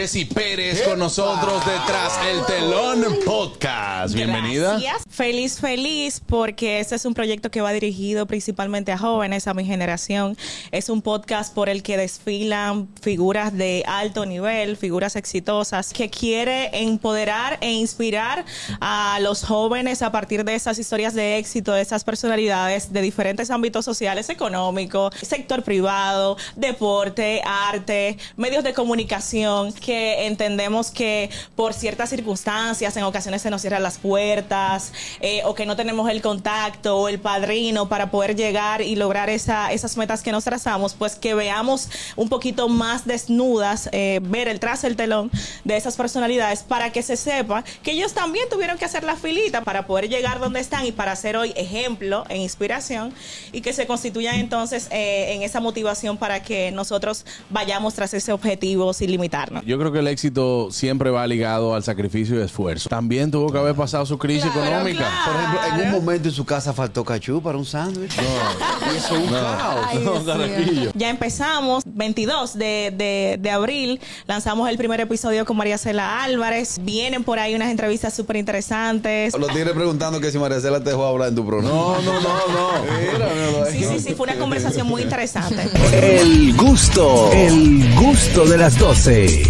Jessy Pérez con nosotros detrás el telón podcast. Bienvenida. Gracias. Feliz, feliz, porque este es un proyecto que va dirigido principalmente a jóvenes, a mi generación. Es un podcast por el que desfilan figuras de alto nivel, figuras exitosas, que quiere empoderar e inspirar a los jóvenes a partir de esas historias de éxito, de esas personalidades de diferentes ámbitos sociales, económico, sector privado, deporte, arte, medios de comunicación, que entendemos que por ciertas circunstancias en ocasiones se nos cierran puertas eh, o que no tenemos el contacto o el padrino para poder llegar y lograr esa, esas metas que nos trazamos, pues que veamos un poquito más desnudas, eh, ver el tras el telón de esas personalidades para que se sepa que ellos también tuvieron que hacer la filita para poder llegar donde están y para ser hoy ejemplo e inspiración y que se constituyan entonces eh, en esa motivación para que nosotros vayamos tras ese objetivo sin limitarnos. Yo creo que el éxito siempre va ligado al sacrificio y esfuerzo. También tuvo que haber pasado su crisis económica. Por ejemplo, en un momento en su casa faltó cachú para un sándwich. Y eso es un caos. Ay, No. Ya empezamos, 22 de, de, de abril, lanzamos el primer episodio con María Cela Álvarez. Vienen por ahí unas entrevistas súper interesantes. Los tigres preguntando que si María Cela te dejó hablar en tu programa. No, no, no, no. Sí, sí, sí, fue una conversación muy interesante. El gusto, el gusto de las 12.